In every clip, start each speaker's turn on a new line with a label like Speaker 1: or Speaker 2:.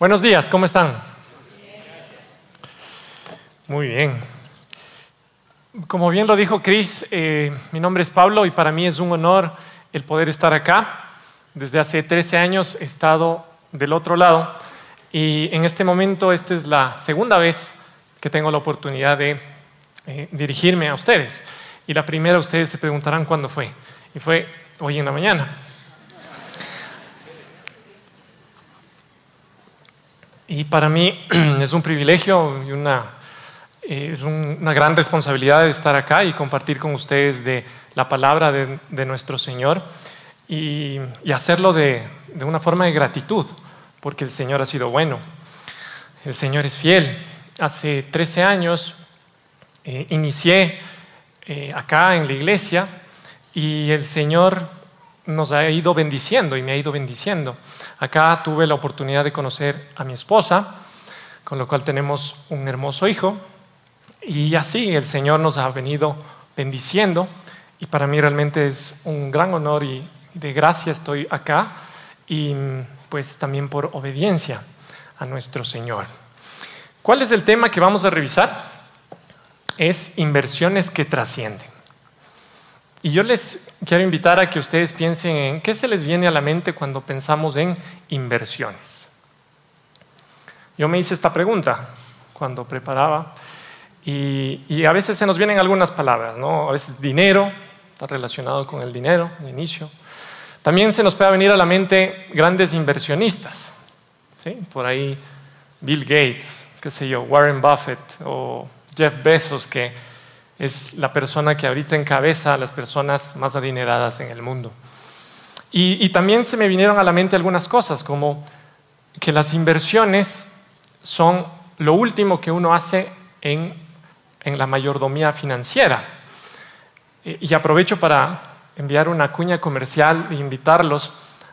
Speaker 1: Buenos días, ¿cómo están? Muy bien. Como bien lo dijo Chris, eh, mi nombre es Pablo y para mí es un honor el poder estar acá. Desde hace 13 años he estado del otro lado y en este momento esta es la segunda vez que tengo la oportunidad de eh, dirigirme a ustedes. Y la primera ustedes se preguntarán cuándo fue. Y fue hoy en la mañana. Y para mí es un privilegio y una, es una gran responsabilidad de estar acá y compartir con ustedes de la palabra de, nuestro Señor y, hacerlo de, una forma de gratitud, porque el Señor ha sido bueno, el Señor es fiel. Hace 13 años eh, inicié eh, acá en la iglesia y el Señor nos ha ido bendiciendo y me ha ido bendiciendo. Acá tuve la oportunidad de conocer a mi esposa, con lo cual tenemos un hermoso hijo. Y así el Señor nos ha venido bendiciendo. Y para mí realmente es un gran honor y de gracia estoy acá. Y pues también por obediencia a nuestro Señor. ¿Cuál es el tema que vamos a revisar? Es inversiones que trascienden. Y yo les quiero invitar a que ustedes piensen en qué se les viene a la mente cuando pensamos en inversiones. Yo me hice esta pregunta cuando preparaba y, a veces se nos vienen algunas palabras, ¿no? A veces dinero, está relacionado con el dinero, el inicio. También se nos puede venir a la mente grandes inversionistas, ¿sí? Por ahí Bill Gates, qué sé yo, Warren Buffett o Jeff Bezos, que es la persona que ahorita encabeza a las personas más adineradas en el mundo. Y, también se me vinieron a la mente algunas cosas, como que las inversiones son lo último que uno hace en, la mayordomía financiera. Y aprovecho para enviar una cuña comercial e invitarlos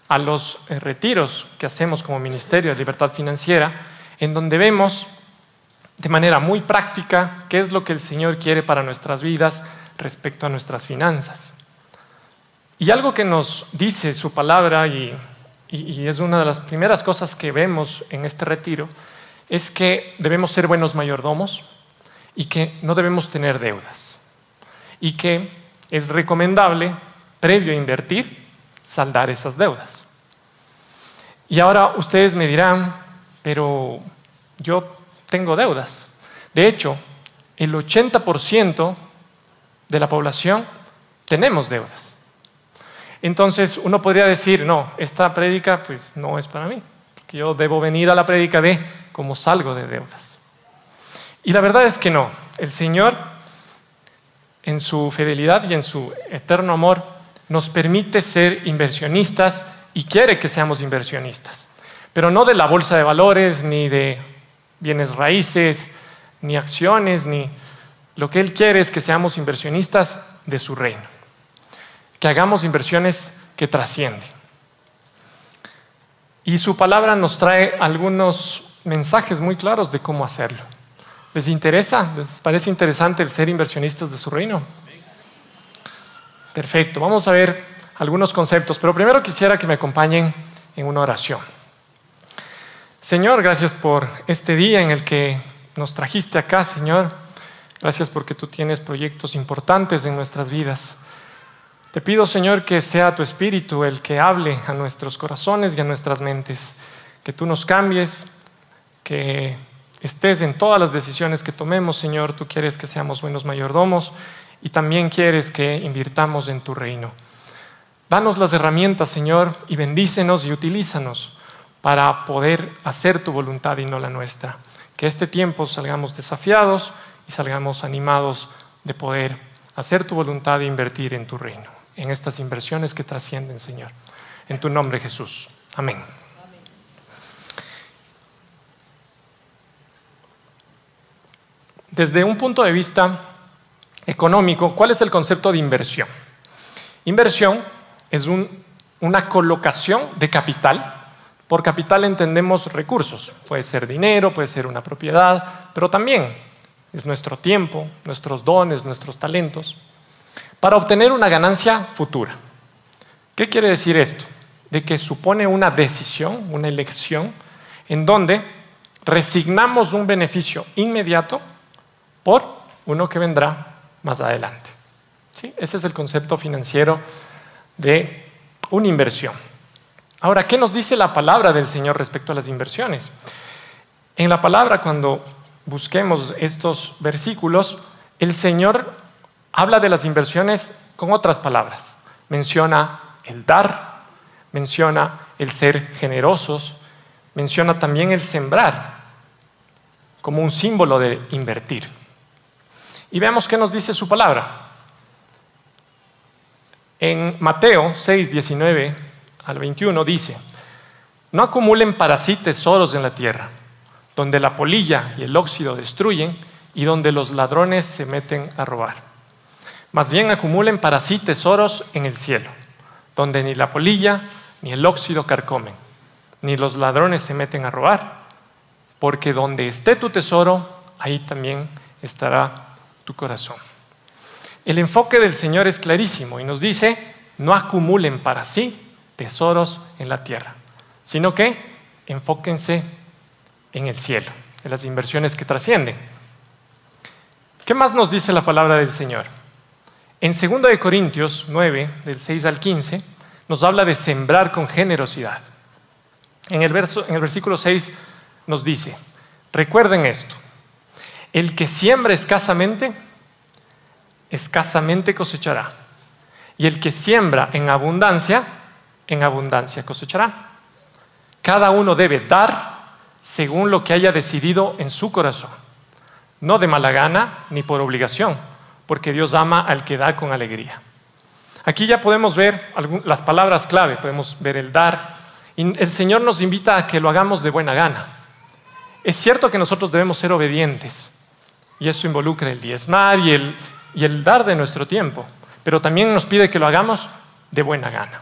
Speaker 1: a los eh, retiros que hacemos como Ministerio de Libertad Financiera, en donde vemos de manera muy práctica qué es lo que el Señor quiere para nuestras vidas respecto a nuestras finanzas. Y algo que nos dice su palabra, y, es una de las primeras cosas que vemos en este retiro, es que debemos ser buenos mayordomos y que no debemos tener deudas. Y que es recomendable, previo a invertir, saldar esas deudas. Y ahora ustedes me dirán, pero yo tengo deudas. De hecho, el 80% de la población tenemos deudas. Entonces uno podría decir, no, esta prédica pues no es para mí, porque yo debo venir a la prédica de cómo salgo de deudas. Y la verdad es que no, el Señor en su fidelidad y en su eterno amor nos permite ser inversionistas y quiere que seamos inversionistas, pero no de la bolsa de valores ni de bienes raíces, ni acciones, ni lo que Él quiere es que seamos inversionistas de su reino, que hagamos inversiones que trascienden. Y su palabra nos trae algunos mensajes muy claros de cómo hacerlo. ¿Les interesa? ¿Les parece interesante el ser inversionistas de su reino? Perfecto, vamos a ver algunos conceptos, pero primero quisiera que me acompañen en una oración. Señor, gracias por este día en el que nos trajiste acá, Señor. Gracias porque tú tienes proyectos importantes en nuestras vidas. Te pido, Señor, que sea tu Espíritu el que hable a nuestros corazones y a nuestras mentes. Que tú nos cambies, que estés en todas las decisiones que tomemos, Señor. Tú quieres que seamos buenos mayordomos y también quieres que invirtamos en tu reino. Danos las herramientas, Señor, y bendícenos y utilízanos para poder hacer tu voluntad y no la nuestra. Que este tiempo salgamos desafiados y salgamos animados de poder hacer tu voluntad e invertir en tu reino, en estas inversiones que trascienden, Señor. En tu nombre, Jesús. Amén. Desde un punto de vista económico, ¿cuál es el concepto de inversión? Inversión es una colocación de capital por capital entendemos recursos, puede ser dinero, puede ser una propiedad, pero también es nuestro tiempo, nuestros dones, nuestros talentos, para obtener una ganancia futura. ¿Qué quiere decir esto? De que supone una decisión, una elección, en donde resignamos un beneficio inmediato por uno que vendrá más adelante. ¿Sí? Ese es el concepto financiero de una inversión. Ahora, ¿qué nos dice la palabra del Señor respecto a las inversiones? En la palabra, cuando busquemos estos versículos, el Señor habla de las inversiones con otras palabras. Menciona el dar, menciona el ser generosos, menciona también el sembrar como un símbolo de invertir. Y veamos qué nos dice su palabra. En Mateo 6, 19 al 21 dice, no acumulen para sí tesoros en la tierra, donde la polilla y el óxido destruyen y donde los ladrones se meten a robar. Más bien acumulen para sí tesoros en el cielo, donde ni la polilla ni el óxido carcomen, ni los ladrones se meten a robar, porque donde esté tu tesoro, ahí también estará tu corazón. El enfoque del Señor es clarísimo y nos dice, no acumulen para sí tesoros en la tierra, sino que enfóquense en el cielo, en las inversiones que trascienden. ¿Qué más nos dice la palabra del Señor? En 2 Corintios 9, del 6 al 15, nos habla de sembrar con generosidad. En el, verso, en el versículo 6 nos dice, recuerden esto, el que siembra escasamente, escasamente cosechará. Y el que siembra en abundancia, en abundancia cosechará. Cada uno debe dar según lo que haya decidido en su corazón, no de mala gana ni por obligación, porque Dios ama al que da con alegría. Aquí ya podemos ver las palabras clave, podemos ver el dar. Y el Señor nos invita a que lo hagamos de buena gana. Es cierto que nosotros debemos ser obedientes, y eso involucra el diezmar y el, y el dar de nuestro tiempo, pero también nos pide que lo hagamos de buena gana,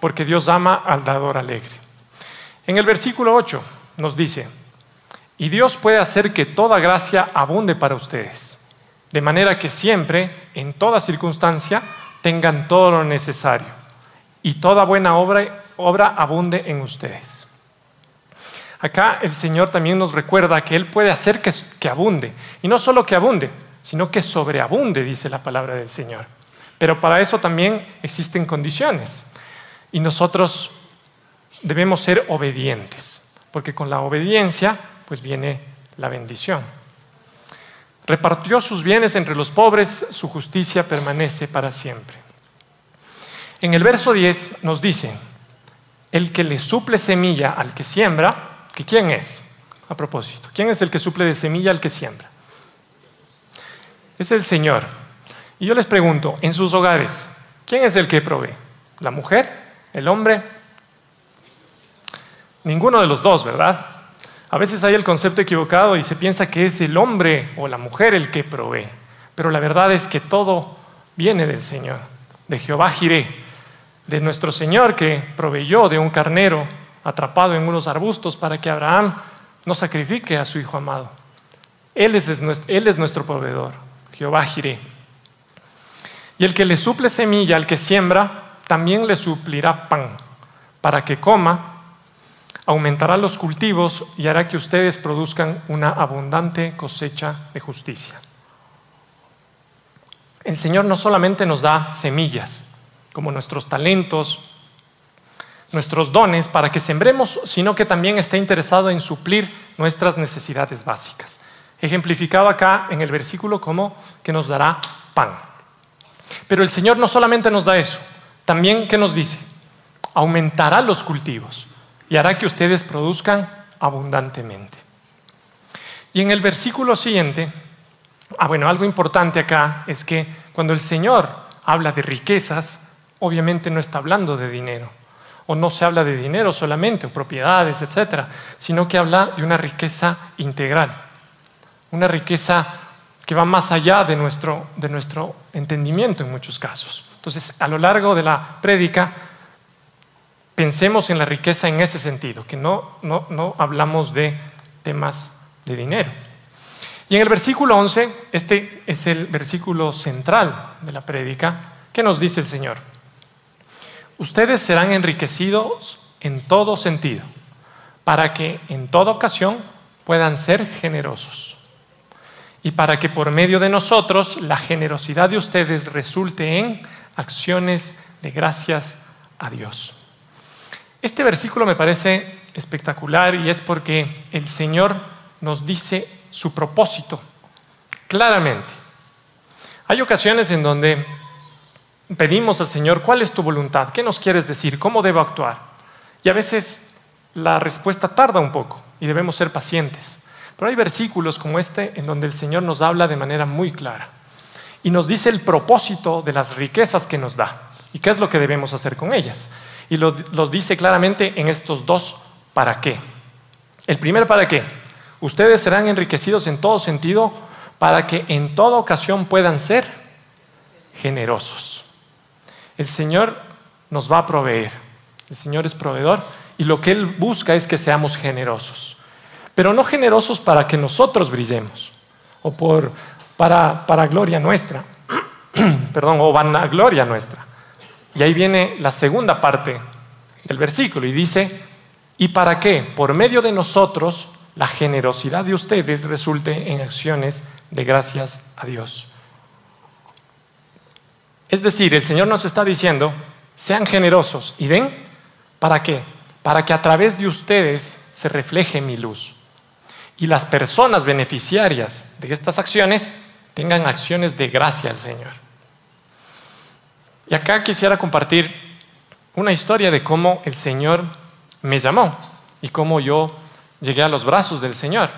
Speaker 1: porque Dios ama al dador alegre. En el versículo 8 nos dice, y Dios puede hacer que toda gracia abunde para ustedes de manera que siempre, en toda circunstancia, tengan todo lo necesario y toda buena obra, obra abunde en ustedes. Acá el Señor también nos recuerda que Él puede hacer que, que abunde, y no solo que abunde, sino que sobreabunde, dice la palabra del Señor. Pero para eso también existen condiciones, y nosotros debemos ser obedientes, porque con la obediencia pues viene la bendición. Repartió sus bienes entre los pobres, su justicia permanece para siempre. En el verso 10 nos dice, el que le suple semilla al que siembra, que quién es, a propósito, ¿quién es el que suple de semilla al que siembra? Es el Señor. Y yo les pregunto, en sus hogares, ¿quién es el que provee? ¿La mujer? ¿El hombre? Ninguno de los dos, ¿verdad? A veces hay el concepto equivocado y se piensa que es el hombre o la mujer el que provee, pero la verdad es que todo viene del Señor, de Jehová Jiré, de nuestro Señor que proveyó de un carnero atrapado en unos arbustos para que Abraham no sacrifique a su hijo amado. Él es, nuestro, proveedor, Jehová Jiré. Y el que le suple semilla al que siembra, también le suplirá pan, para que coma aumentará los cultivos y hará que ustedes produzcan una abundante cosecha de justicia. El Señor no solamente nos da semillas, como nuestros talentos, nuestros dones para que sembremos, sino que también está interesado en suplir nuestras necesidades básicas. Ejemplificado acá en el versículo como que nos dará pan. Pero el Señor no solamente nos da eso, también, ¿qué nos dice? Aumentará los cultivos y hará que ustedes produzcan abundantemente. Y en el versículo siguiente, ah, bueno, algo importante acá es que cuando el Señor habla de riquezas, obviamente no está hablando de dinero, o no se habla de dinero solamente, o propiedades, etcétera, sino que habla de una riqueza integral, una riqueza que va más allá de nuestro, de nuestro entendimiento en muchos casos. Entonces, a lo largo de la prédica, pensemos en la riqueza en ese sentido, que no, no, no hablamos de temas de dinero. Y en el versículo 11, este es el versículo central de la prédica, que nos dice el Señor. Ustedes serán enriquecidos en todo sentido, para que en toda ocasión puedan ser generosos y para que por medio de nosotros la generosidad de ustedes resulte en acciones de gracias a Dios. Este versículo me parece espectacular y es porque el Señor nos dice su propósito claramente. Hay ocasiones en donde pedimos al Señor, ¿cuál es tu voluntad? ¿Qué nos quieres decir? ¿Cómo debo actuar? Y a veces la respuesta tarda un poco y debemos ser pacientes. Pero hay versículos como este en donde el Señor nos habla de manera muy clara y nos dice el propósito de las riquezas que nos da y qué es lo que debemos hacer con ellas. Y lo, dice claramente en estos dos para qué. El primer para qué. Ustedes serán enriquecidos en todo sentido para que en toda ocasión puedan ser generosos. El Señor nos va a proveer. El Señor es proveedor y lo que Él busca es que seamos generosos. Pero no generosos para que nosotros brillemos o por, para, para gloria nuestra, perdón, o vanagloria nuestra. Y ahí viene la segunda parte del versículo y dice, ¿y para qué? Por medio de nosotros la generosidad de ustedes resulte en acciones de gracias a Dios. Es decir, el Señor nos está diciendo, sean generosos. ¿Y ven? ¿Para qué? Para que a través de ustedes se refleje mi luz. Y las personas beneficiarias de estas acciones tengan acciones de gracia al Señor. Y acá quisiera compartir una historia de cómo el Señor me llamó y cómo yo llegué a los brazos del Señor.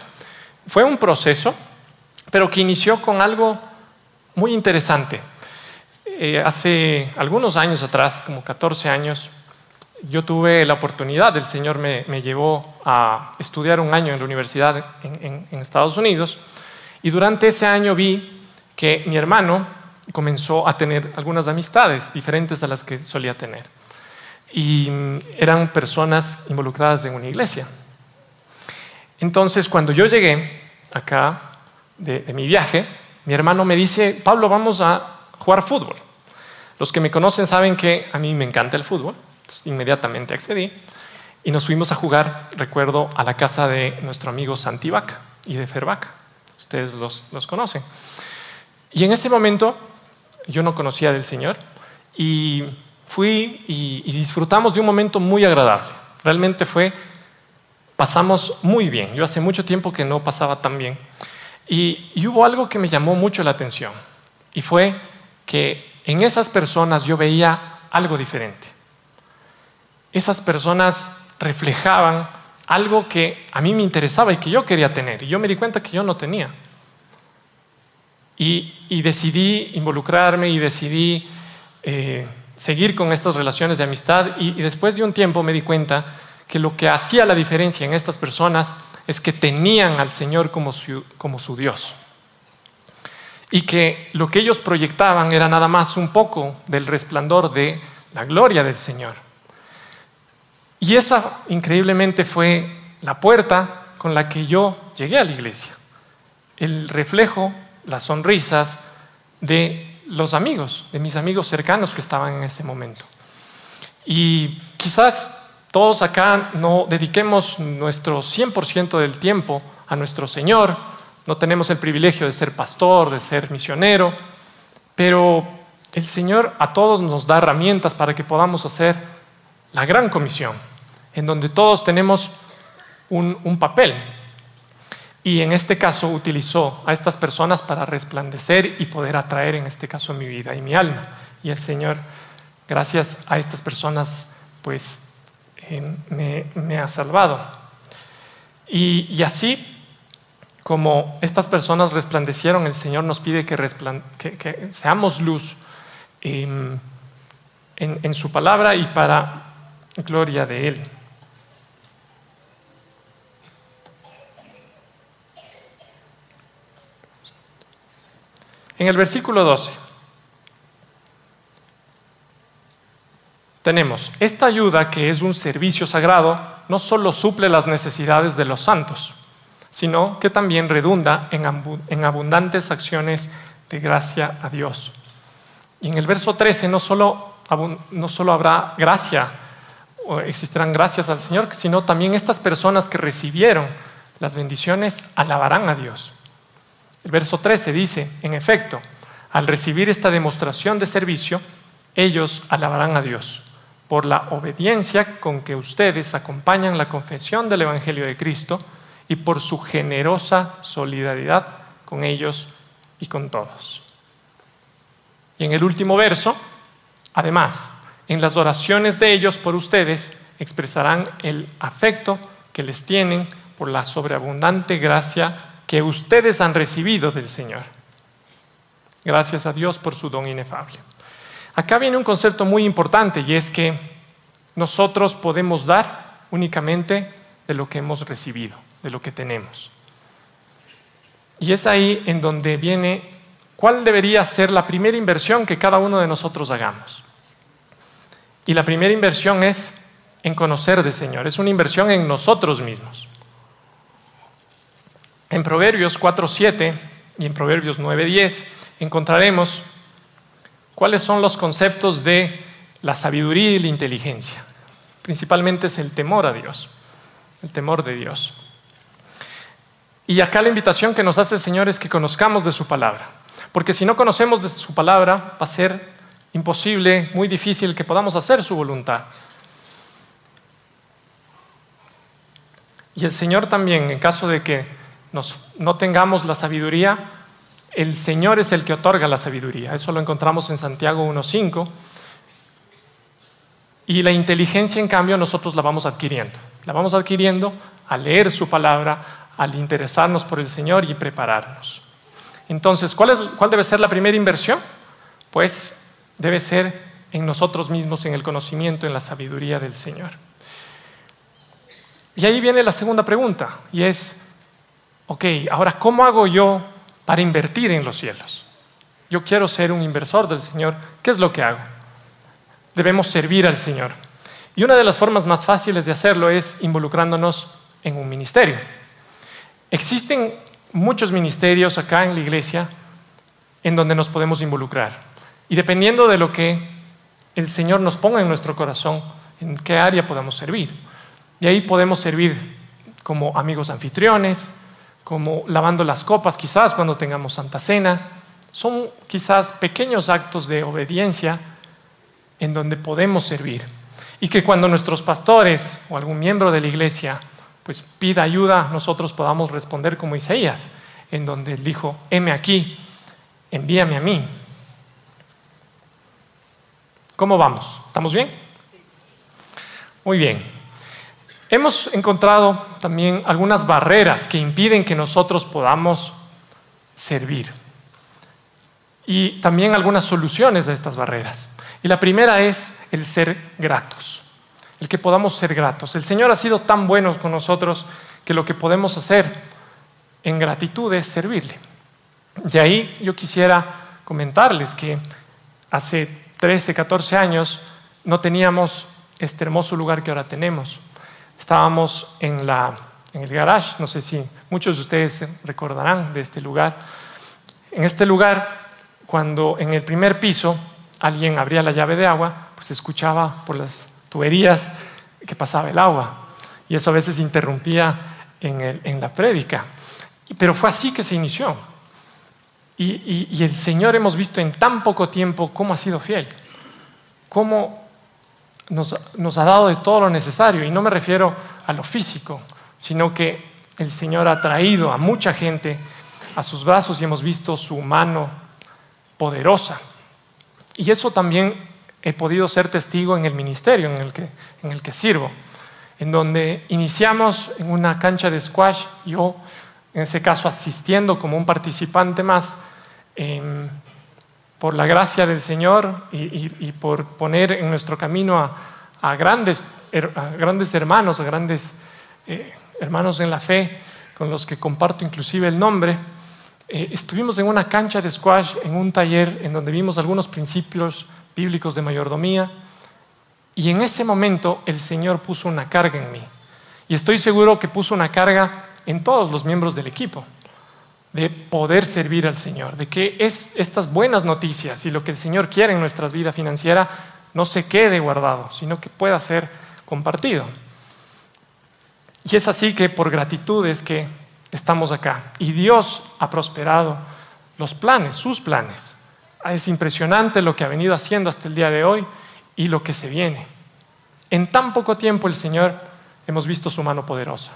Speaker 1: Fue un proceso, pero que inició con algo muy interesante. Eh, hace algunos años atrás, como 14 años, yo tuve la oportunidad, el Señor me, llevó a estudiar un año en la universidad en Estados Unidos y durante ese año vi que mi hermano comenzó a tener algunas amistades diferentes a las que solía tener. Y mm, eran personas involucradas en una iglesia. Entonces, cuando yo llegué acá de, mi viaje, mi hermano me dice, Pablo, vamos a jugar fútbol. Los que me conocen saben que a mí me encanta el fútbol. inmediatamente accedí y nos fuimos a jugar, recuerdo, a la casa de nuestro amigo Santivaca y de Fervaca. Ustedes los, los conocen. Y en ese momento yo no conocía del Señor y fui y, disfrutamos de un momento muy agradable. Realmente fue, pasamos muy bien. Yo hace mucho tiempo que no pasaba tan bien. Y, y hubo algo que me llamó mucho la atención y fue que en esas personas yo veía algo diferente. Esas personas reflejaban algo que a mí me interesaba y que yo quería tener. Y yo me di cuenta que yo no tenía. Y, decidí involucrarme y decidí eh, seguir con estas relaciones de amistad y, después de un tiempo me di cuenta que lo que hacía la diferencia en estas personas es que tenían al Señor como su, como su Dios. Y que lo que ellos proyectaban era nada más un poco del resplandor de la gloria del Señor. Y esa increíblemente fue la puerta con la que yo llegué a la iglesia. El reflejo las sonrisas de los amigos, de mis amigos cercanos que estaban en ese momento. Y quizás todos acá no dediquemos nuestro 100% del tiempo a nuestro Señor, no tenemos el privilegio de ser pastor, de ser misionero, pero el Señor a todos nos da herramientas para que podamos hacer la gran comisión, en donde todos tenemos un, papel, y en este caso utilizó a estas personas para resplandecer y poder atraer, en este caso, mi vida y mi alma. Y el Señor, gracias a estas personas, pues eh, me, ha salvado. Y, así como estas personas resplandecieron, el Señor nos pide que, que, seamos luz em, en su palabra y para gloria de Él. En el versículo 12 tenemos, esta ayuda que es un servicio sagrado no solo suple las necesidades de los santos, sino que también redunda en abundantes acciones de gracia a Dios. Y en el verso 13 no solo, no solo habrá gracia o existirán gracias al Señor, sino también estas personas que recibieron las bendiciones alabarán a Dios. El verso 13 dice, en efecto, al recibir esta demostración de servicio, ellos alabarán a Dios por la obediencia con que ustedes acompañan la confesión del Evangelio de Cristo y por su generosa solidaridad con ellos y con todos. Y en el último verso, además, en las oraciones de ellos por ustedes expresarán el afecto que les tienen por la sobreabundante gracia que ustedes han recibido del Señor. Gracias a Dios por su don inefable. Acá viene un concepto muy importante y es que nosotros podemos dar únicamente de lo que hemos recibido, de lo que tenemos. Y es ahí en donde viene cuál debería ser la primera inversión que cada uno de nosotros hagamos. Y la primera inversión es en conocer del Señor, es una inversión en nosotros mismos. En Proverbios 4.7 y en Proverbios 9.10 encontraremos cuáles son los conceptos de la sabiduría y la inteligencia. Principalmente es el temor a Dios, el temor de Dios. Y acá la invitación que nos hace el Señor es que conozcamos de su palabra, porque si no conocemos de su palabra va a ser imposible, muy difícil que podamos hacer su voluntad. Y el Señor también, en caso de que no tengamos la sabiduría, el Señor es el que otorga la sabiduría. Eso lo encontramos en Santiago 1.5. Y la inteligencia, en cambio, nosotros la vamos adquiriendo. La vamos adquiriendo al leer su palabra, al interesarnos por el Señor y prepararnos. Entonces, ¿cuál, es, cuál debe ser la primera inversión? Pues debe ser en nosotros mismos, en el conocimiento, en la sabiduría del Señor. Y ahí viene la segunda pregunta, y es, ok, ahora, ¿cómo hago yo para invertir en los cielos? Yo quiero ser un inversor del Señor, ¿qué es lo que hago? Debemos servir al Señor. Y una de las formas más fáciles de hacerlo es involucrándonos en un ministerio. Existen muchos ministerios acá en la iglesia en donde nos podemos involucrar. Y dependiendo de lo que el Señor nos ponga en nuestro corazón, en qué área podemos servir. Y ahí podemos servir como amigos anfitriones, como lavando las copas quizás cuando tengamos Santa Cena. Son quizás pequeños actos de obediencia en donde podemos servir. Y que cuando nuestros pastores o algún miembro de la iglesia pues pida ayuda, nosotros podamos responder como Isaías, en donde él dijo, heme aquí, envíame a mí. ¿Cómo vamos? ¿Estamos bien? Muy bien. Hemos encontrado también algunas barreras que impiden que nosotros podamos servir y también algunas soluciones a estas barreras. Y la primera es el ser gratos, el que podamos ser gratos. El Señor ha sido tan bueno con nosotros que lo que podemos hacer en gratitud es servirle. De ahí yo quisiera comentarles que hace 13, 14 años no teníamos este hermoso lugar que ahora tenemos. Estábamos en, la, en el garage, no sé si muchos de ustedes recordarán de este lugar. En este lugar, cuando en el primer piso alguien abría la llave de agua, pues escuchaba por las tuberías que pasaba el agua. Y eso a veces interrumpía en, en la prédica. Pero fue así que se inició. Y, el Señor hemos visto en tan poco tiempo cómo ha sido fiel, cómo nos, ha dado de todo lo necesario. Y no me refiero a lo físico, sino que el Señor ha traído a mucha gente a sus brazos y hemos visto su mano poderosa. Y eso también he podido ser testigo en el ministerio en el que, en el que sirvo, en donde iniciamos en una cancha de squash, yo en ese caso asistiendo como un participante más, por la gracia del Señor y, por poner en nuestro camino a, grandes, grandes hermanos, a grandes eh, hermanos en la fe, con los que comparto inclusive el nombre, eh, estuvimos en una cancha de squash, en un taller en donde vimos algunos principios bíblicos de mayordomía, y en ese momento el Señor puso una carga en mí. Y estoy seguro que puso una carga en todos los miembros del equipo de poder servir al Señor, de que es estas buenas noticias y lo que el Señor quiere en nuestra vida financiera no se quede guardado, sino que pueda ser compartido. Y es así que por gratitud es que estamos acá. Y Dios ha prosperado los planes, sus planes. Es impresionante lo que ha venido haciendo hasta el día de hoy y lo que se viene. En tan poco tiempo el Señor hemos visto su mano poderosa.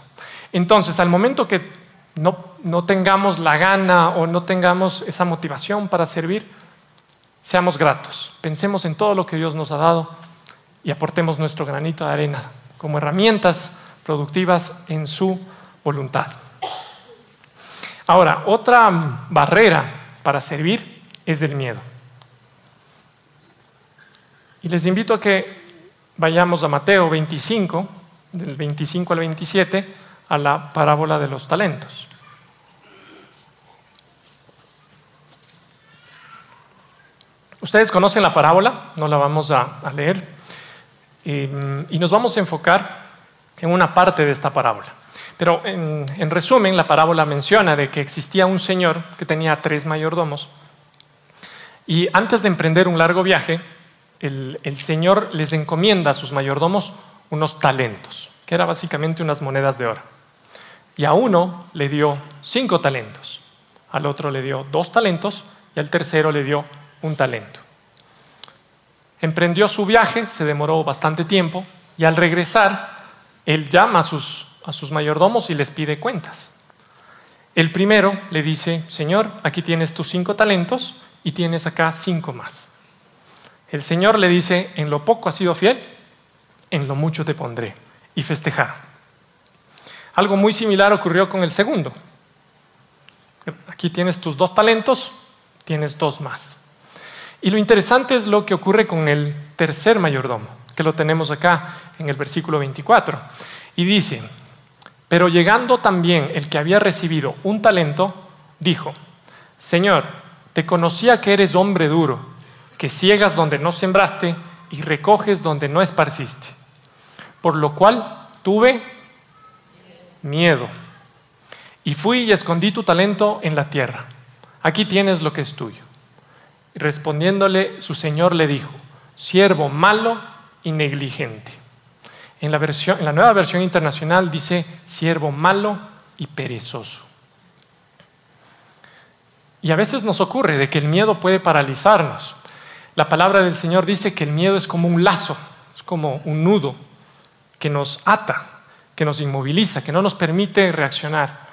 Speaker 1: Entonces, al momento que no, tengamos la gana o no tengamos esa motivación para servir, seamos gratos. Pensemos en todo lo que Dios nos ha dado y aportemos nuestro granito de arena como herramientas productivas en su voluntad. Ahora, otra barrera para servir es el miedo. Y les invito a que vayamos a Mateo 25, del 25 al 27, a la parábola de los talentos. Ustedes conocen la parábola, no la vamos a, leer, y, y nos vamos a enfocar en una parte de esta parábola. Pero en, resumen, la parábola menciona de que existía un señor que tenía tres mayordomos y antes de emprender un largo viaje, el, el señor les encomienda a sus mayordomos unos talentos, que eran básicamente unas monedas de oro. Y a uno le dio cinco talentos, al otro le dio dos talentos y al tercero le dio un talento. Emprendió su viaje, se demoró bastante tiempo y al regresar, él llama a sus a sus mayordomos y les pide cuentas. El primero le dice, Señor, aquí tienes tus cinco talentos y tienes acá cinco más. El Señor le dice, en lo poco has sido fiel, en lo mucho te pondré. Y festejar. Algo muy similar ocurrió con el segundo. Aquí tienes tus dos talentos, tienes dos más. Y lo interesante es lo que ocurre con el tercer mayordomo, que lo tenemos acá en el versículo 24. Y dice, pero llegando también el que había recibido un talento, dijo, Señor, te conocía que eres hombre duro, que ciegas donde no sembraste y recoges donde no esparciste. Por lo cual tuve miedo y fui y escondí tu talento en la tierra. Aquí tienes lo que es tuyo. Respondiéndole su señor le dijo, siervo malo y negligente. En la, versión, en la nueva versión internacional dice siervo malo y perezoso. Y a veces nos ocurre de que el miedo puede paralizarnos. La palabra del Señor dice que el miedo es como un lazo, es como un nudo que nos ata, que nos inmoviliza, que no nos permite reaccionar.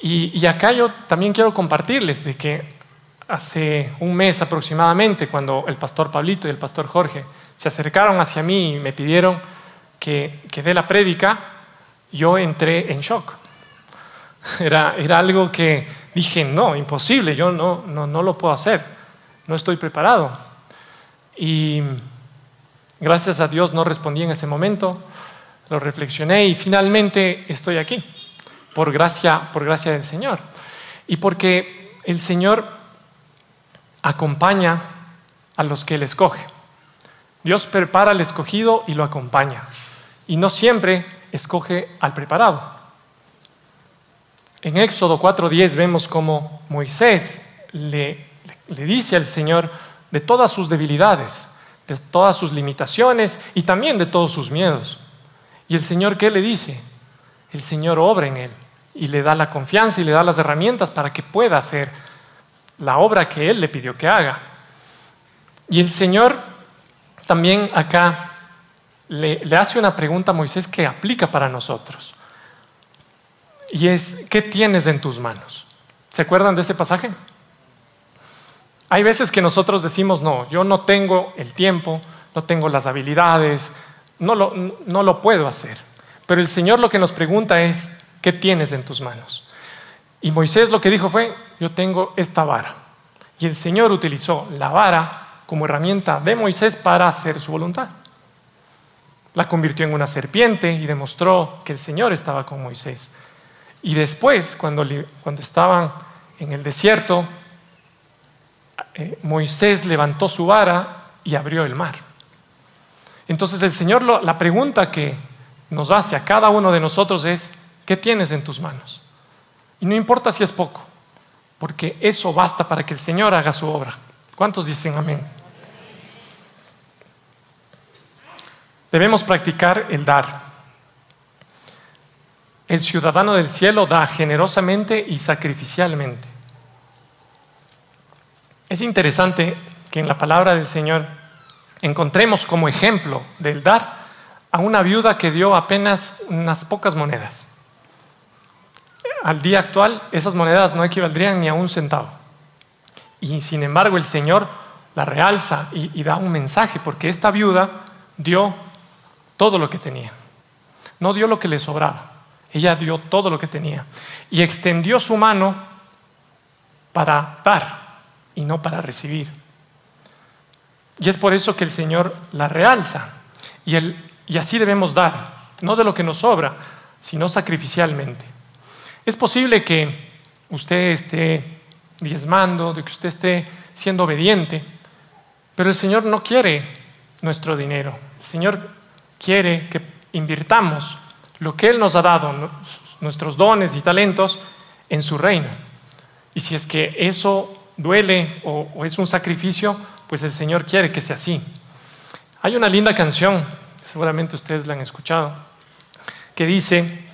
Speaker 1: Y, y, acá yo también quiero compartirles de que hace un mes aproximadamente, cuando el pastor Pablito y el pastor Jorge se acercaron hacia mí y me pidieron que, que dé la prédica, yo entré en shock. Era, era algo que dije, no, imposible, yo no, no, no lo puedo hacer, no estoy preparado. Y gracias a Dios no respondí en ese momento, lo reflexioné y finalmente estoy aquí, por gracia, por gracia del Señor. Y porque el Señor acompaña a los que Él escoge. Dios prepara al escogido y lo acompaña. Y no siempre escoge al preparado. En Éxodo 4.10 vemos cómo Moisés le, le dice al Señor de todas sus debilidades, de todas sus limitaciones y también de todos sus miedos. ¿Y el Señor qué le dice? El Señor obra en él y le da la confianza y le da las herramientas para que pueda hacer la obra que Él le pidió que haga. Y el Señor también acá le, hace una pregunta a Moisés que aplica para nosotros. Y es, ¿qué tienes en tus manos? ¿Se acuerdan de ese pasaje? Hay veces que nosotros decimos, no, yo no tengo el tiempo, no tengo las habilidades, no lo, no lo puedo hacer. Pero el Señor lo que nos pregunta es, ¿qué tienes en tus manos? Y Moisés lo que dijo fue, yo tengo esta vara. Y el Señor utilizó la vara como herramienta de Moisés para hacer su voluntad. La convirtió en una serpiente y demostró que el Señor estaba con Moisés. Y después, cuando, cuando estaban en el desierto, eh, Moisés levantó su vara y abrió el mar. Entonces el Señor, la pregunta que nos hace a cada uno de nosotros es, ¿qué tienes en tus manos? Y no importa si es poco, porque eso basta para que el Señor haga su obra. ¿Cuántos dicen amén? Debemos practicar el dar. El ciudadano del cielo da generosamente y sacrificialmente. Es interesante que en la palabra del Señor encontremos como ejemplo del dar a una viuda que dio apenas unas pocas monedas. Al día actual esas monedas no equivaldrían ni a un centavo. Y sin embargo el Señor la realza y, da un mensaje porque esta viuda dio todo lo que tenía. No dio lo que le sobraba. Ella dio todo lo que tenía. Y extendió su mano para dar y no para recibir. Y es por eso que el Señor la realza. Y, y así debemos dar, no de lo que nos sobra, sino sacrificialmente. Es posible que usted esté diezmando, de que usted esté siendo obediente, pero el Señor no quiere nuestro dinero. El Señor quiere que invirtamos lo que Él nos ha dado, nuestros dones y talentos, en su reino. Y si es que eso duele o, o es un sacrificio, pues el Señor quiere que sea así. Hay una linda canción, seguramente ustedes la han escuchado, que dice,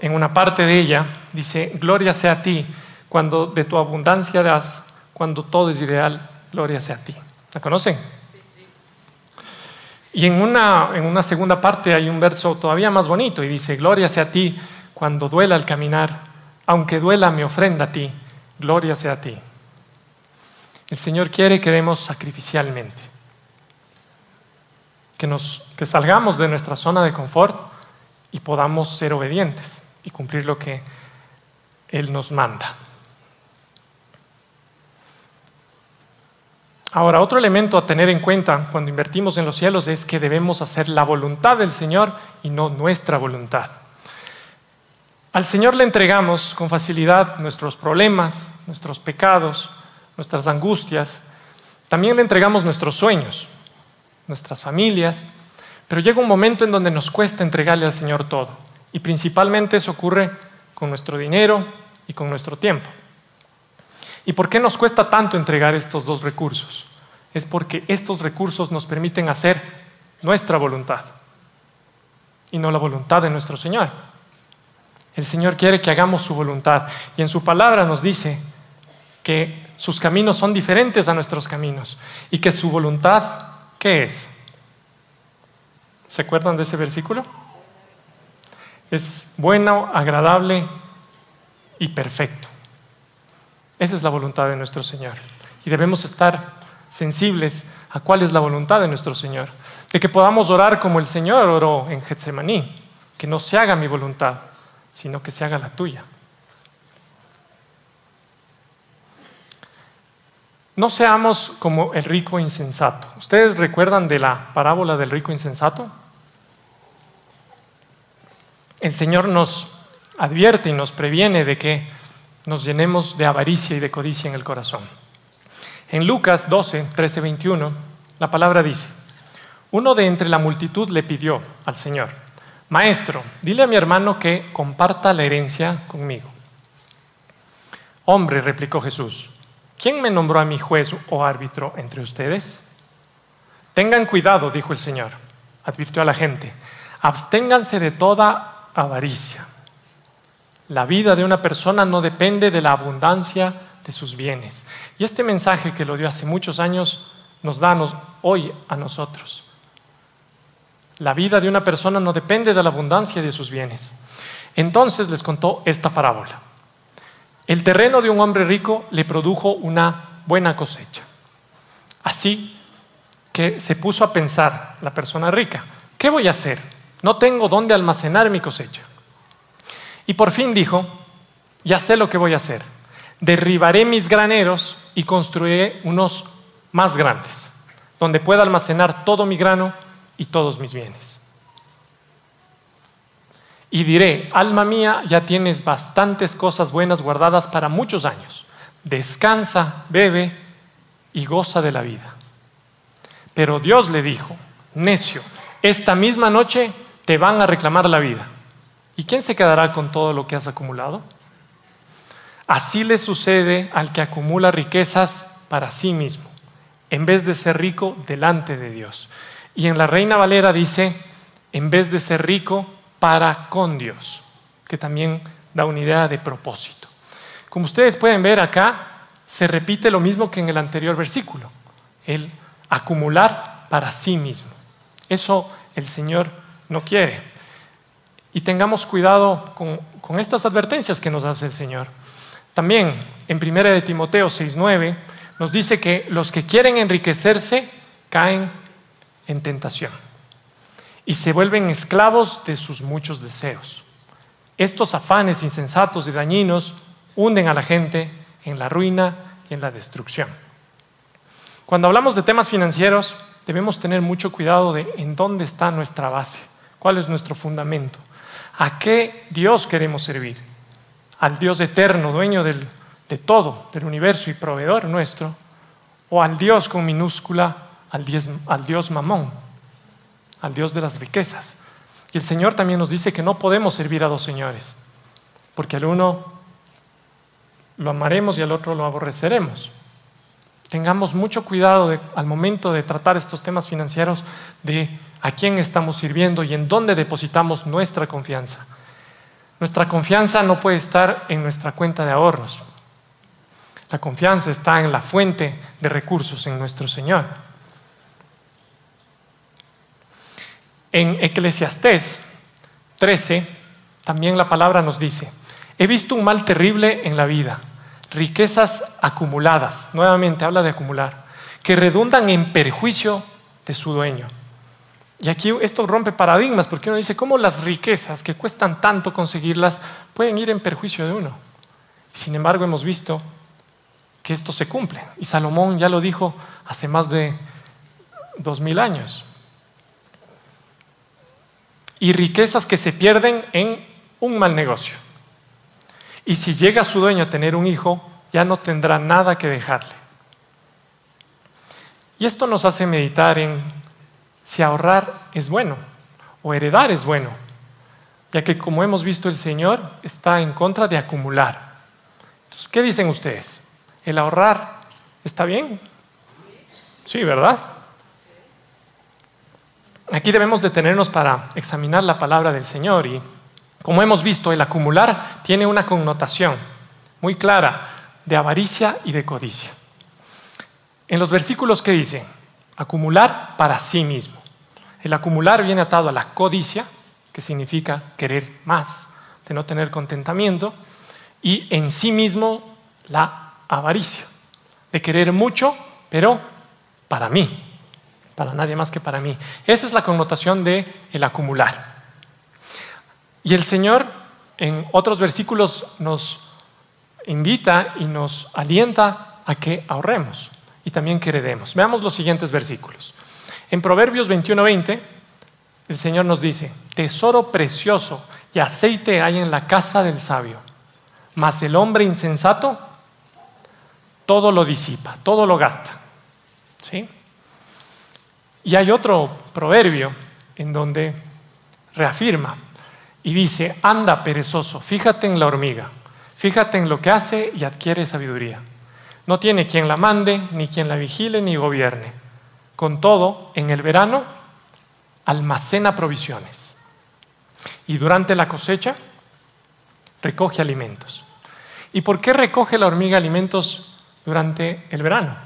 Speaker 1: en una parte de ella, dice, gloria sea a ti, cuando de tu abundancia das, cuando todo es ideal, gloria sea a ti. ¿La conocen? Y en una, en una segunda parte hay un verso todavía más bonito y dice, gloria sea a ti cuando duela el caminar, aunque duela mi ofrenda a ti, gloria sea a ti. El Señor quiere que demos sacrificialmente, que, nos, que salgamos de nuestra zona de confort y podamos ser obedientes y cumplir lo que Él nos manda. Ahora, otro elemento a tener en cuenta cuando invertimos en los cielos es que debemos hacer la voluntad del Señor y no nuestra voluntad. Al Señor le entregamos con facilidad nuestros problemas, nuestros pecados, nuestras angustias. También le entregamos nuestros sueños, nuestras familias, pero llega un momento en donde nos cuesta entregarle al Señor todo. Y principalmente eso ocurre con nuestro dinero y con nuestro tiempo. ¿Y por qué nos cuesta tanto entregar estos dos recursos? Es porque estos recursos nos permiten hacer nuestra voluntad y no la voluntad de nuestro Señor. El Señor quiere que hagamos su voluntad y en su palabra nos dice que sus caminos son diferentes a nuestros caminos y que su voluntad, ¿qué es? ¿Se acuerdan de ese versículo? Es bueno, agradable y perfecto. Esa es la voluntad de nuestro Señor. Y debemos estar sensibles a cuál es la voluntad de nuestro Señor. De que podamos orar como el Señor oró en Getsemaní. Que no se haga mi voluntad, sino que se haga la tuya. No seamos como el rico insensato. ¿Ustedes recuerdan de la parábola del rico insensato? El Señor nos advierte y nos previene de que nos llenemos de avaricia y de codicia en el corazón. En Lucas 12, 13, 21, la palabra dice, uno de entre la multitud le pidió al Señor, Maestro, dile a mi hermano que comparta la herencia conmigo. Hombre, replicó Jesús, ¿quién me nombró a mi juez o árbitro entre ustedes? Tengan cuidado, dijo el Señor, advirtió a la gente, absténganse de toda avaricia la vida de una persona no depende de la abundancia de sus bienes. Y este mensaje que lo dio hace muchos años nos da hoy a nosotros. La vida de una persona no depende de la abundancia de sus bienes. Entonces les contó esta parábola. El terreno de un hombre rico le produjo una buena cosecha. Así que se puso a pensar la persona rica, ¿qué voy a hacer? No tengo dónde almacenar mi cosecha. Y por fin dijo, ya sé lo que voy a hacer. Derribaré mis graneros y construiré unos más grandes, donde pueda almacenar todo mi grano y todos mis bienes. Y diré, alma mía, ya tienes bastantes cosas buenas guardadas para muchos años. Descansa, bebe y goza de la vida. Pero Dios le dijo, necio, esta misma noche te van a reclamar la vida. ¿Y quién se quedará con todo lo que has acumulado? Así le sucede al que acumula riquezas para sí mismo, en vez de ser rico delante de Dios. Y en la Reina Valera dice, en vez de ser rico, para con Dios, que también da una idea de propósito. Como ustedes pueden ver acá, se repite lo mismo que en el anterior versículo, el acumular para sí mismo. Eso el Señor no quiere. Y tengamos cuidado con, estas advertencias que nos hace el Señor. También en 1 de Timoteo 6:9 nos dice que los que quieren enriquecerse caen en tentación y se vuelven esclavos de sus muchos deseos. Estos afanes insensatos y dañinos hunden a la gente en la ruina y en la destrucción. Cuando hablamos de temas financieros, debemos tener mucho cuidado de en dónde está nuestra base, cuál es nuestro fundamento, a qué Dios queremos servir, al Dios eterno, dueño de todo, del universo y proveedor nuestro, o al Dios con minúscula, al Dios mamón, al Dios de las riquezas. Y el Señor también nos dice que no podemos servir a dos señores, porque al uno lo amaremos y al otro lo aborreceremos. Tengamos mucho cuidado al momento de tratar estos temas financieros de a quién estamos sirviendo y en dónde depositamos nuestra confianza. Nuestra confianza no puede estar en nuestra cuenta de ahorros. La confianza está en la fuente de recursos, en nuestro Señor. En Eclesiastés 13, también la palabra nos dice, he visto un mal terrible en la vida, riquezas acumuladas, nuevamente habla de acumular, que redundan en perjuicio de su dueño. Y aquí esto rompe paradigmas, porque uno dice, ¿cómo las riquezas que cuestan tanto conseguirlas pueden ir en perjuicio de uno? Sin embargo, hemos visto que esto se cumple. Y Salomón ya lo dijo hace más de dos mil años y riquezas que se pierden en un mal negocio. Y si llega su dueño a tener un hijo, ya no tendrá nada que dejarle. Y esto nos hace meditar en si ahorrar es bueno o heredar es bueno, ya que como hemos visto el Señor está en contra de acumular. Entonces, ¿qué dicen ustedes? ¿El ahorrar está bien? Sí, ¿verdad? Aquí debemos detenernos para examinar la palabra del Señor y como hemos visto, el acumular tiene una connotación muy clara de avaricia y de codicia. En los versículos que dice, acumular para sí mismo. El acumular viene atado a la codicia, que significa querer más, de no tener contentamiento, y en sí mismo la avaricia, de querer mucho, pero para mí, para nadie más que para mí. Esa es la connotación de el acumular. Y el Señor en otros versículos nos invita y nos alienta a que ahorremos y también que heredemos. Veamos los siguientes versículos. En Proverbios 21:20 el Señor nos dice, tesoro precioso y aceite hay en la casa del sabio, mas el hombre insensato todo lo disipa, todo lo gasta. ¿Sí? Y hay otro proverbio en donde reafirma y dice, anda perezoso, fíjate en la hormiga, fíjate en lo que hace y adquiere sabiduría. No tiene quien la mande, ni quien la vigile, ni gobierne. Con todo, en el verano almacena provisiones y durante la cosecha recoge alimentos. ¿Y por qué recoge la hormiga alimentos durante el verano?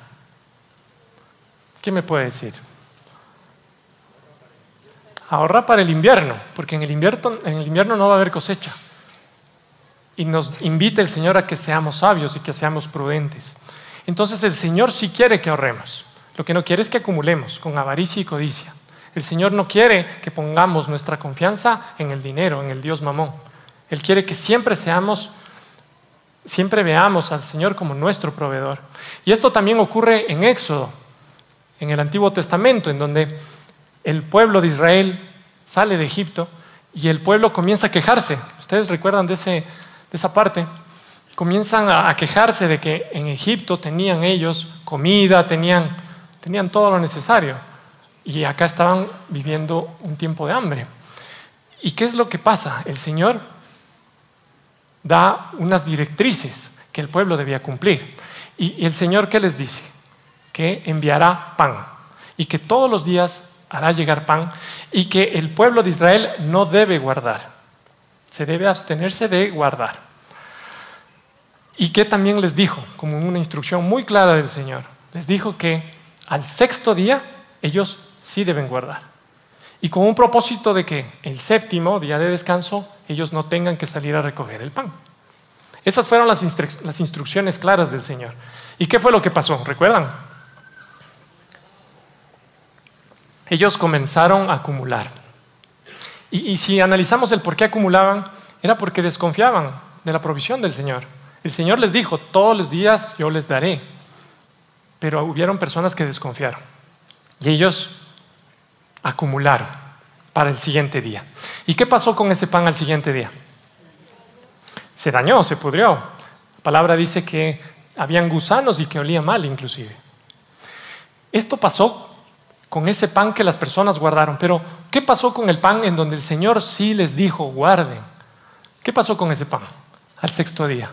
Speaker 1: ¿Qué me puede decir? Ahorra para el invierno, porque en el invierno, en el invierno no va a haber cosecha. Y nos invita el Señor a que seamos sabios y que seamos prudentes. Entonces el Señor sí quiere que ahorremos. Lo que no quiere es que acumulemos con avaricia y codicia. El Señor no quiere que pongamos nuestra confianza en el dinero, en el Dios mamón. Él quiere que siempre seamos, siempre veamos al Señor como nuestro proveedor. Y esto también ocurre en Éxodo, en el Antiguo Testamento, en donde el pueblo de Israel sale de Egipto y el pueblo comienza a quejarse. Ustedes recuerdan de, esa parte. Comienzan a, quejarse de que en Egipto tenían ellos comida, tenían, tenían todo lo necesario. Y acá estaban viviendo un tiempo de hambre. ¿Y qué es lo que pasa? El Señor da unas directrices que el pueblo debía cumplir. ¿Y, y el Señor qué les dice? Que enviará pan y que todos los días hará llegar pan y que el pueblo de Israel no debe guardar. Se debe abstenerse de guardar. Y que también les dijo, como una instrucción muy clara del Señor, les dijo que al sexto día ellos sí deben guardar. Y con un propósito de que el séptimo día de descanso ellos no tengan que salir a recoger el pan. Esas fueron las, las instrucciones claras del Señor. ¿Y qué fue lo que pasó? ¿Recuerdan? Ellos comenzaron a acumular. Y, si analizamos el por qué acumulaban, era porque desconfiaban de la provisión del Señor. El Señor les dijo, todos los días yo les daré. Pero hubieron personas que desconfiaron. Y ellos acumularon para el siguiente día. ¿Y qué pasó con ese pan al siguiente día? Se dañó, se pudrió. La palabra dice que habían gusanos y que olía mal inclusive. Esto pasó con ese pan que las personas guardaron, pero ¿qué pasó con el pan en donde el Señor sí les dijo, guarden? ¿Qué pasó con ese pan al sexto día?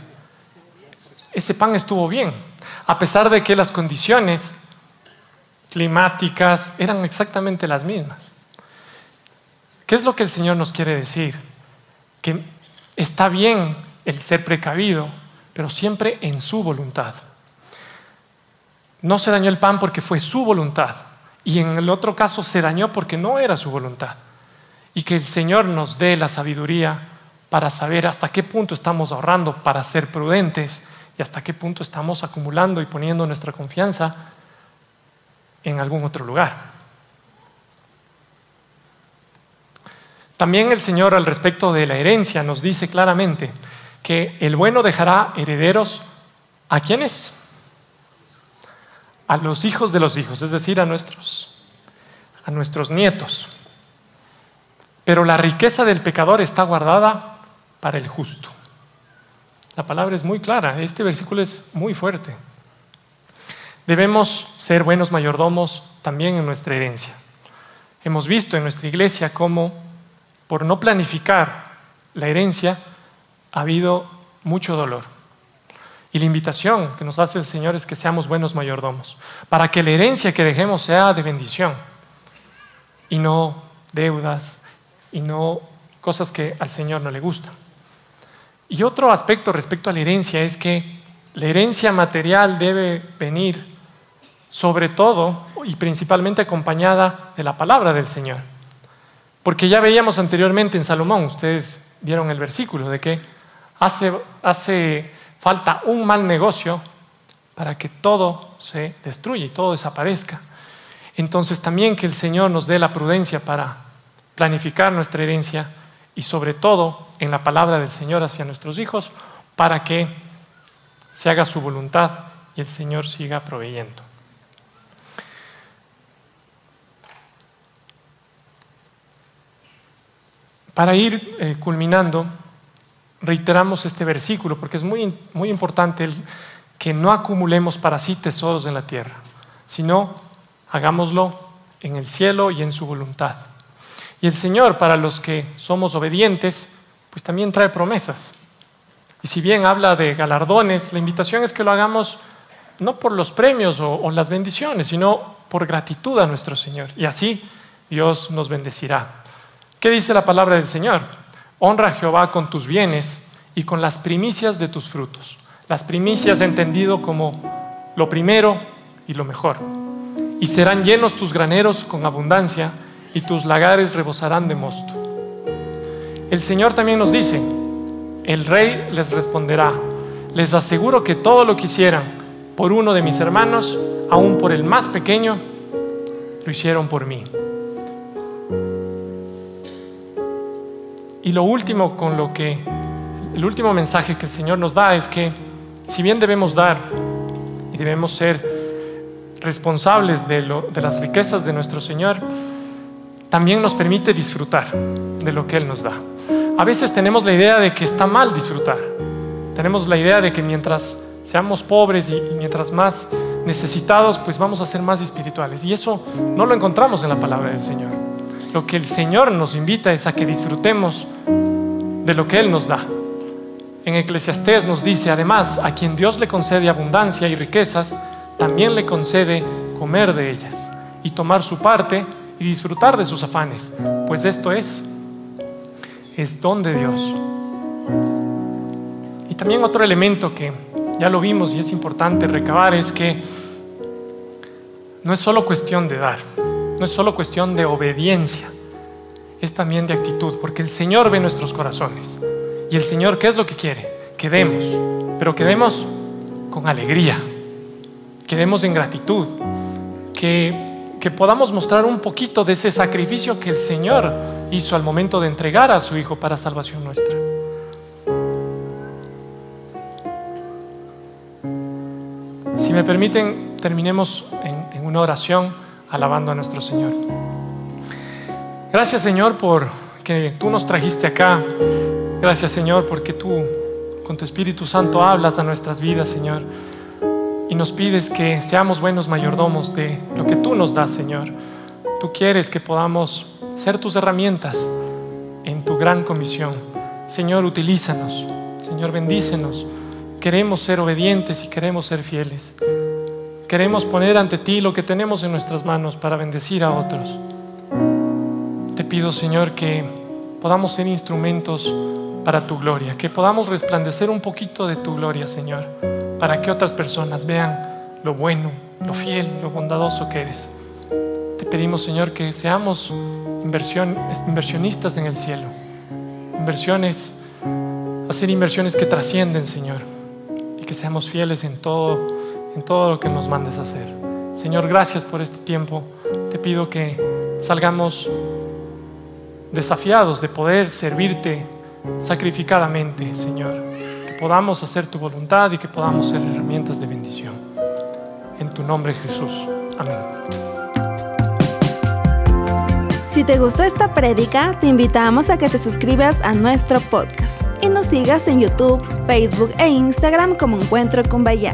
Speaker 1: Ese pan estuvo bien, a pesar de que las condiciones climáticas eran exactamente las mismas. ¿Qué es lo que el Señor nos quiere decir? Que está bien el ser precavido, pero siempre en su voluntad. No se dañó el pan porque fue su voluntad y en el otro caso se dañó porque no era su voluntad. Y que el Señor nos dé la sabiduría para saber hasta qué punto estamos ahorrando para ser prudentes y hasta qué punto estamos acumulando y poniendo nuestra confianza en algún otro lugar. También el Señor al respecto de la herencia nos dice claramente que el bueno dejará herederos a quienes? A los hijos de los hijos, es decir, a nuestros, a nuestros nietos. Pero la riqueza del pecador está guardada para el justo. La palabra es muy clara, este versículo es muy fuerte. Debemos ser buenos mayordomos también en nuestra herencia. Hemos visto en nuestra iglesia cómo por no planificar la herencia ha habido mucho dolor. Y la invitación que nos hace el Señor es que seamos buenos mayordomos, para que la herencia que dejemos sea de bendición y no deudas y no cosas que al Señor no le gustan. Y otro aspecto respecto a la herencia es que la herencia material debe venir sobre todo y principalmente acompañada de la palabra del Señor. Porque ya veíamos anteriormente en Salomón, ustedes vieron el versículo, de que hace, hace falta un mal negocio para que todo se destruya y todo desaparezca. Entonces también que el Señor nos dé la prudencia para planificar nuestra herencia y sobre todo en la palabra del Señor hacia nuestros hijos para que se haga su voluntad y el Señor siga proveyendo. Para ir eh, culminando, reiteramos este versículo porque es muy, muy importante que no acumulemos para sí tesoros en la tierra, sino hagámoslo en el cielo y en su voluntad. Y el Señor, para los que somos obedientes, pues también trae promesas. Y si bien habla de galardones, la invitación es que lo hagamos no por los premios o las bendiciones, sino por gratitud a nuestro Señor. Y así Dios nos bendecirá. ¿Qué dice la palabra del Señor? Honra a Jehová con tus bienes y con las primicias de tus frutos. Las primicias entendido como lo primero y lo mejor. Y serán llenos tus graneros con abundancia y tus lagares rebosarán de mosto. El Señor también nos dice, el rey les responderá, les aseguro que todo lo que hicieran por uno de mis hermanos, aun por el más pequeño, lo hicieron por mí. Y lo último con lo que, el último mensaje que el Señor nos da es que si bien debemos dar y debemos ser responsables de, de las riquezas de nuestro Señor, también nos permite disfrutar de lo que Él nos da. A veces tenemos la idea de que está mal disfrutar. Tenemos la idea de que mientras seamos pobres y mientras más necesitados, pues vamos a ser más espirituales. Y eso no lo encontramos en la palabra del Señor lo que el Señor nos invita es a que disfrutemos de lo que Él nos da. En Eclesiastés nos dice, además, a quien Dios le concede abundancia y riquezas, también le concede comer de ellas y tomar su parte y disfrutar de sus afanes, pues esto es, es don de Dios. Y también otro elemento que ya lo vimos y es importante recabar es que no es solo cuestión de dar, no es solo cuestión de obediencia, es también de actitud, porque el Señor ve nuestros corazones. Y el Señor, ¿qué es lo que quiere? Que demos, pero que demos con alegría, que demos en gratitud, que, que podamos mostrar un poquito de ese sacrificio que el Señor hizo al momento de entregar a su Hijo para salvación nuestra. Si me permiten, terminemos en, en una oración alabando a nuestro Señor. Gracias Señor por que tú nos trajiste acá. Gracias Señor porque tú con tu Espíritu Santo hablas a nuestras vidas Señor. Y nos pides que seamos buenos mayordomos de lo que tú nos das Señor. Tú quieres que podamos ser tus herramientas en tu gran comisión. Señor, utilízanos. Señor, bendícenos. Queremos ser obedientes y queremos ser fieles. Queremos poner ante ti lo que tenemos en nuestras manos para bendecir a otros. Te pido, Señor, que podamos ser instrumentos para tu gloria, que podamos resplandecer un poquito de tu gloria, Señor, para que otras personas vean lo bueno, lo fiel, lo bondadoso que eres. Te pedimos, Señor, que seamos inversionistas en el cielo, inversiones, hacer inversiones que trascienden, Señor, y que seamos fieles en todo, en todo lo que nos mandes a hacer. Señor, gracias por este tiempo. Te pido que salgamos desafiados de poder servirte sacrificadamente, Señor. Que podamos hacer tu voluntad y que podamos ser herramientas de bendición. En tu nombre, Jesús. Amén.
Speaker 2: Si te gustó esta prédica, te invitamos a que te suscribas a nuestro podcast y nos sigas en YouTube, Facebook e Instagram como Encuentro con Bahía.